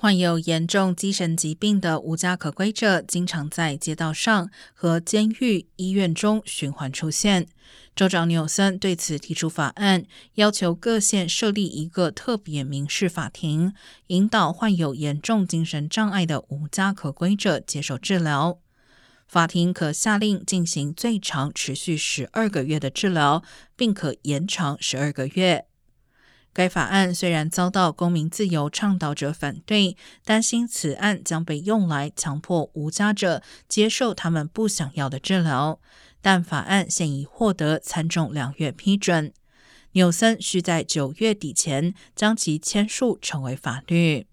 患有严重精神疾病的无家可归者，经常在街道上和监狱、医院中循环出现。州长纽森对此提出法案，要求各县设立一个特别民事法庭，引导患有严重精神障碍的无家可归者接受治疗。法庭可下令进行最长持续十二个月的治疗，并可延长十二个月。该法案虽然遭到公民自由倡导者反对，担心此案将被用来强迫无家者接受他们不想要的治疗，但法案现已获得参众两院批准。纽森需在九月底前将其签署成为法律。